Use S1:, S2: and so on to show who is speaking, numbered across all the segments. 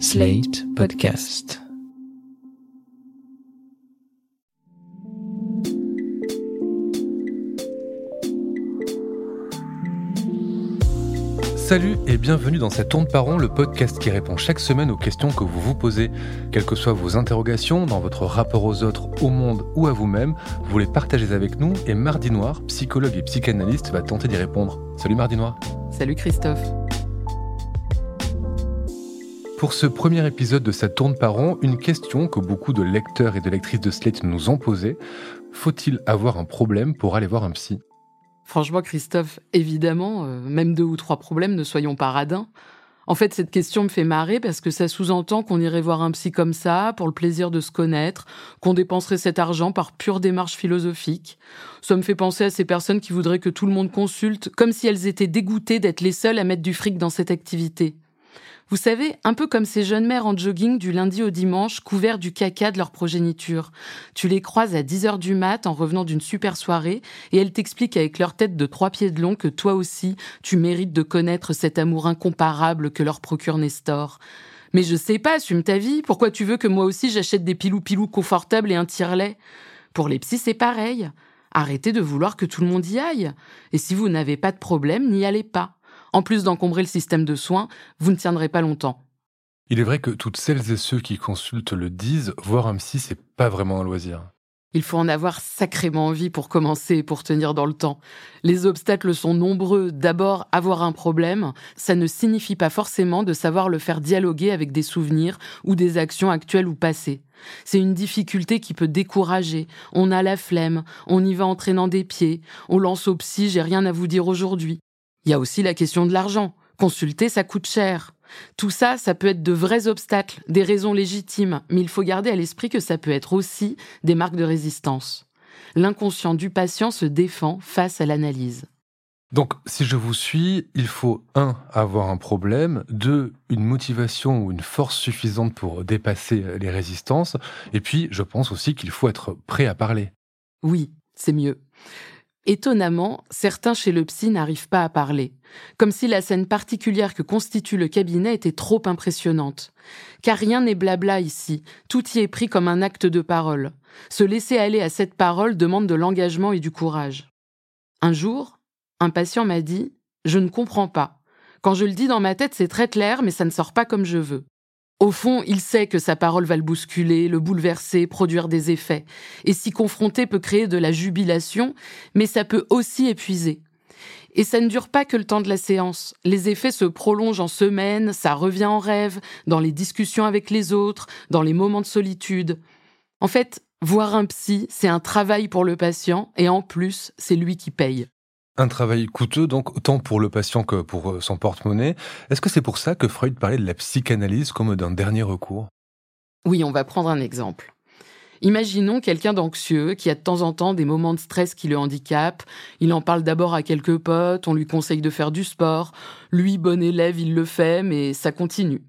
S1: Slate Podcast.
S2: Salut et bienvenue dans cette Tourne par le podcast qui répond chaque semaine aux questions que vous vous posez. Quelles que soient vos interrogations dans votre rapport aux autres, au monde ou à vous-même, vous les partagez avec nous et Mardi Noir, psychologue et psychanalyste, va tenter d'y répondre. Salut Mardi Noir.
S3: Salut Christophe.
S2: Pour ce premier épisode de cette tourne par rond, une question que beaucoup de lecteurs et de lectrices de Slate nous ont posée. Faut-il avoir un problème pour aller voir un psy?
S3: Franchement, Christophe, évidemment, euh, même deux ou trois problèmes, ne soyons pas radins. En fait, cette question me fait marrer parce que ça sous-entend qu'on irait voir un psy comme ça, pour le plaisir de se connaître, qu'on dépenserait cet argent par pure démarche philosophique. Ça me fait penser à ces personnes qui voudraient que tout le monde consulte, comme si elles étaient dégoûtées d'être les seules à mettre du fric dans cette activité. Vous savez, un peu comme ces jeunes mères en jogging du lundi au dimanche, couverts du caca de leur progéniture. Tu les croises à 10 heures du mat en revenant d'une super soirée et elles t'expliquent avec leur tête de trois pieds de long que toi aussi, tu mérites de connaître cet amour incomparable que leur procure Nestor. Mais je sais pas, assume ta vie. Pourquoi tu veux que moi aussi j'achète des pilou-pilou confortables et un tire-lait? Pour les psys, c'est pareil. Arrêtez de vouloir que tout le monde y aille. Et si vous n'avez pas de problème, n'y allez pas en plus d'encombrer le système de soins, vous ne tiendrez pas longtemps.
S2: Il est vrai que toutes celles et ceux qui consultent le disent, voir un psy, c'est pas vraiment un loisir.
S3: Il faut en avoir sacrément envie pour commencer et pour tenir dans le temps. Les obstacles sont nombreux. D'abord, avoir un problème, ça ne signifie pas forcément de savoir le faire dialoguer avec des souvenirs ou des actions actuelles ou passées. C'est une difficulté qui peut décourager. On a la flemme, on y va en traînant des pieds, on lance au psy, j'ai rien à vous dire aujourd'hui. Il y a aussi la question de l'argent. Consulter, ça coûte cher. Tout ça, ça peut être de vrais obstacles, des raisons légitimes, mais il faut garder à l'esprit que ça peut être aussi des marques de résistance. L'inconscient du patient se défend face à l'analyse.
S2: Donc, si je vous suis, il faut, un, avoir un problème, deux, une motivation ou une force suffisante pour dépasser les résistances, et puis, je pense aussi qu'il faut être prêt à parler.
S3: Oui, c'est mieux. Étonnamment, certains chez le psy n'arrivent pas à parler, comme si la scène particulière que constitue le cabinet était trop impressionnante. Car rien n'est blabla ici, tout y est pris comme un acte de parole. Se laisser aller à cette parole demande de l'engagement et du courage. Un jour, un patient m'a dit Je ne comprends pas. Quand je le dis dans ma tête, c'est très clair, mais ça ne sort pas comme je veux. Au fond, il sait que sa parole va le bousculer, le bouleverser, produire des effets. Et s'y confronter peut créer de la jubilation, mais ça peut aussi épuiser. Et ça ne dure pas que le temps de la séance. Les effets se prolongent en semaines, ça revient en rêve, dans les discussions avec les autres, dans les moments de solitude. En fait, voir un psy, c'est un travail pour le patient, et en plus, c'est lui qui paye.
S2: Un travail coûteux, donc autant pour le patient que pour euh, son porte-monnaie. Est-ce que c'est pour ça que Freud parlait de la psychanalyse comme d'un dernier recours?
S3: Oui, on va prendre un exemple. Imaginons quelqu'un d'anxieux qui a de temps en temps des moments de stress qui le handicapent. Il en parle d'abord à quelques potes, on lui conseille de faire du sport. Lui, bon élève, il le fait, mais ça continue.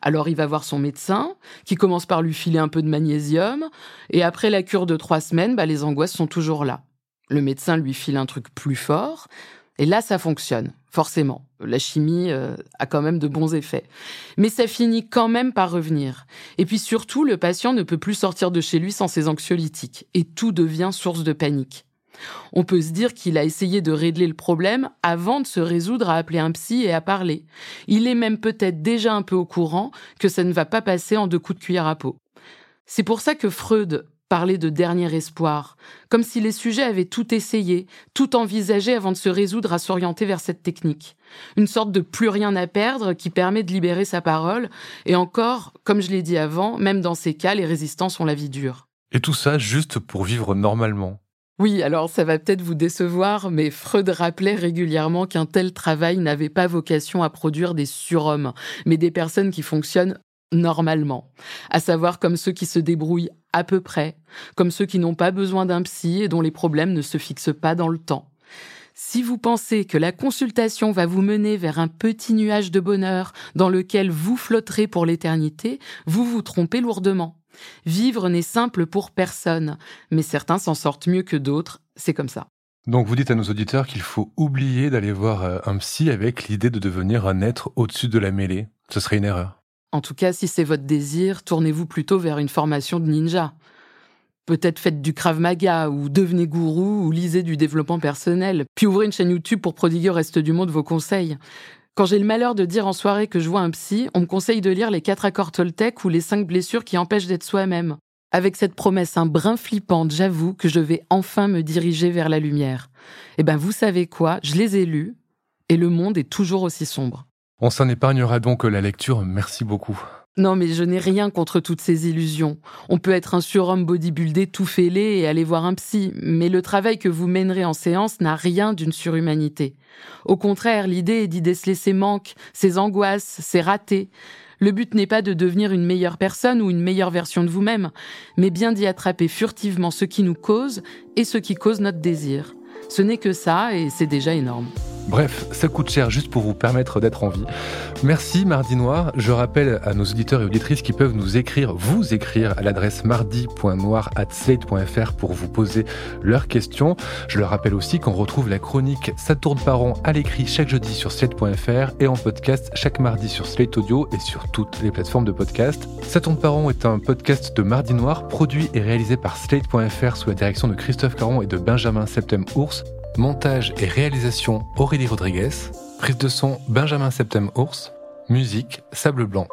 S3: Alors il va voir son médecin, qui commence par lui filer un peu de magnésium, et après la cure de trois semaines, bah, les angoisses sont toujours là. Le médecin lui file un truc plus fort. Et là, ça fonctionne, forcément. La chimie euh, a quand même de bons effets. Mais ça finit quand même par revenir. Et puis surtout, le patient ne peut plus sortir de chez lui sans ses anxiolytiques. Et tout devient source de panique. On peut se dire qu'il a essayé de régler le problème avant de se résoudre à appeler un psy et à parler. Il est même peut-être déjà un peu au courant que ça ne va pas passer en deux coups de cuillère à peau. C'est pour ça que Freud parler de dernier espoir, comme si les sujets avaient tout essayé, tout envisagé avant de se résoudre à s'orienter vers cette technique. Une sorte de plus rien à perdre qui permet de libérer sa parole, et encore, comme je l'ai dit avant, même dans ces cas, les résistants ont la vie dure.
S2: Et tout ça juste pour vivre normalement.
S3: Oui, alors ça va peut-être vous décevoir, mais Freud rappelait régulièrement qu'un tel travail n'avait pas vocation à produire des surhommes, mais des personnes qui fonctionnent normalement, à savoir comme ceux qui se débrouillent à peu près, comme ceux qui n'ont pas besoin d'un psy et dont les problèmes ne se fixent pas dans le temps. Si vous pensez que la consultation va vous mener vers un petit nuage de bonheur dans lequel vous flotterez pour l'éternité, vous vous trompez lourdement. Vivre n'est simple pour personne, mais certains s'en sortent mieux que d'autres, c'est comme ça.
S2: Donc vous dites à nos auditeurs qu'il faut oublier d'aller voir euh, un psy avec l'idée de devenir un être au-dessus de la mêlée. Ce serait une erreur.
S3: En tout cas, si c'est votre désir, tournez-vous plutôt vers une formation de ninja. Peut-être faites du Krav Maga ou devenez gourou ou lisez du développement personnel, puis ouvrez une chaîne YouTube pour prodiguer au reste du monde vos conseils. Quand j'ai le malheur de dire en soirée que je vois un psy, on me conseille de lire les quatre accords Toltec ou les cinq blessures qui empêchent d'être soi-même. Avec cette promesse un brin flippante, j'avoue que je vais enfin me diriger vers la lumière. Eh ben, vous savez quoi? Je les ai lus et le monde est toujours aussi sombre.
S2: On s'en épargnera donc la lecture. Merci beaucoup.
S3: Non, mais je n'ai rien contre toutes ces illusions. On peut être un surhomme bodybuildé tout fêlé et aller voir un psy, mais le travail que vous mènerez en séance n'a rien d'une surhumanité. Au contraire, l'idée est d'y déceler ses manques, ses angoisses, ses ratés. Le but n'est pas de devenir une meilleure personne ou une meilleure version de vous-même, mais bien d'y attraper furtivement ce qui nous cause et ce qui cause notre désir. Ce n'est que ça et c'est déjà énorme.
S2: Bref, ça coûte cher juste pour vous permettre d'être en vie. Merci Mardi Noir. Je rappelle à nos auditeurs et auditrices qui peuvent nous écrire, vous écrire à l'adresse mardi.noir@slate.fr pour vous poser leurs questions. Je leur rappelle aussi qu'on retrouve la chronique Ça tourne par rond à l'écrit chaque jeudi sur slate.fr et en podcast chaque mardi sur Slate Audio et sur toutes les plateformes de podcast. Ça tourne est un podcast de Mardi Noir produit et réalisé par slate.fr sous la direction de Christophe Caron et de Benjamin Septem Ours. Montage et réalisation Aurélie Rodriguez. Prise de son Benjamin Septem Ours. Musique Sable Blanc.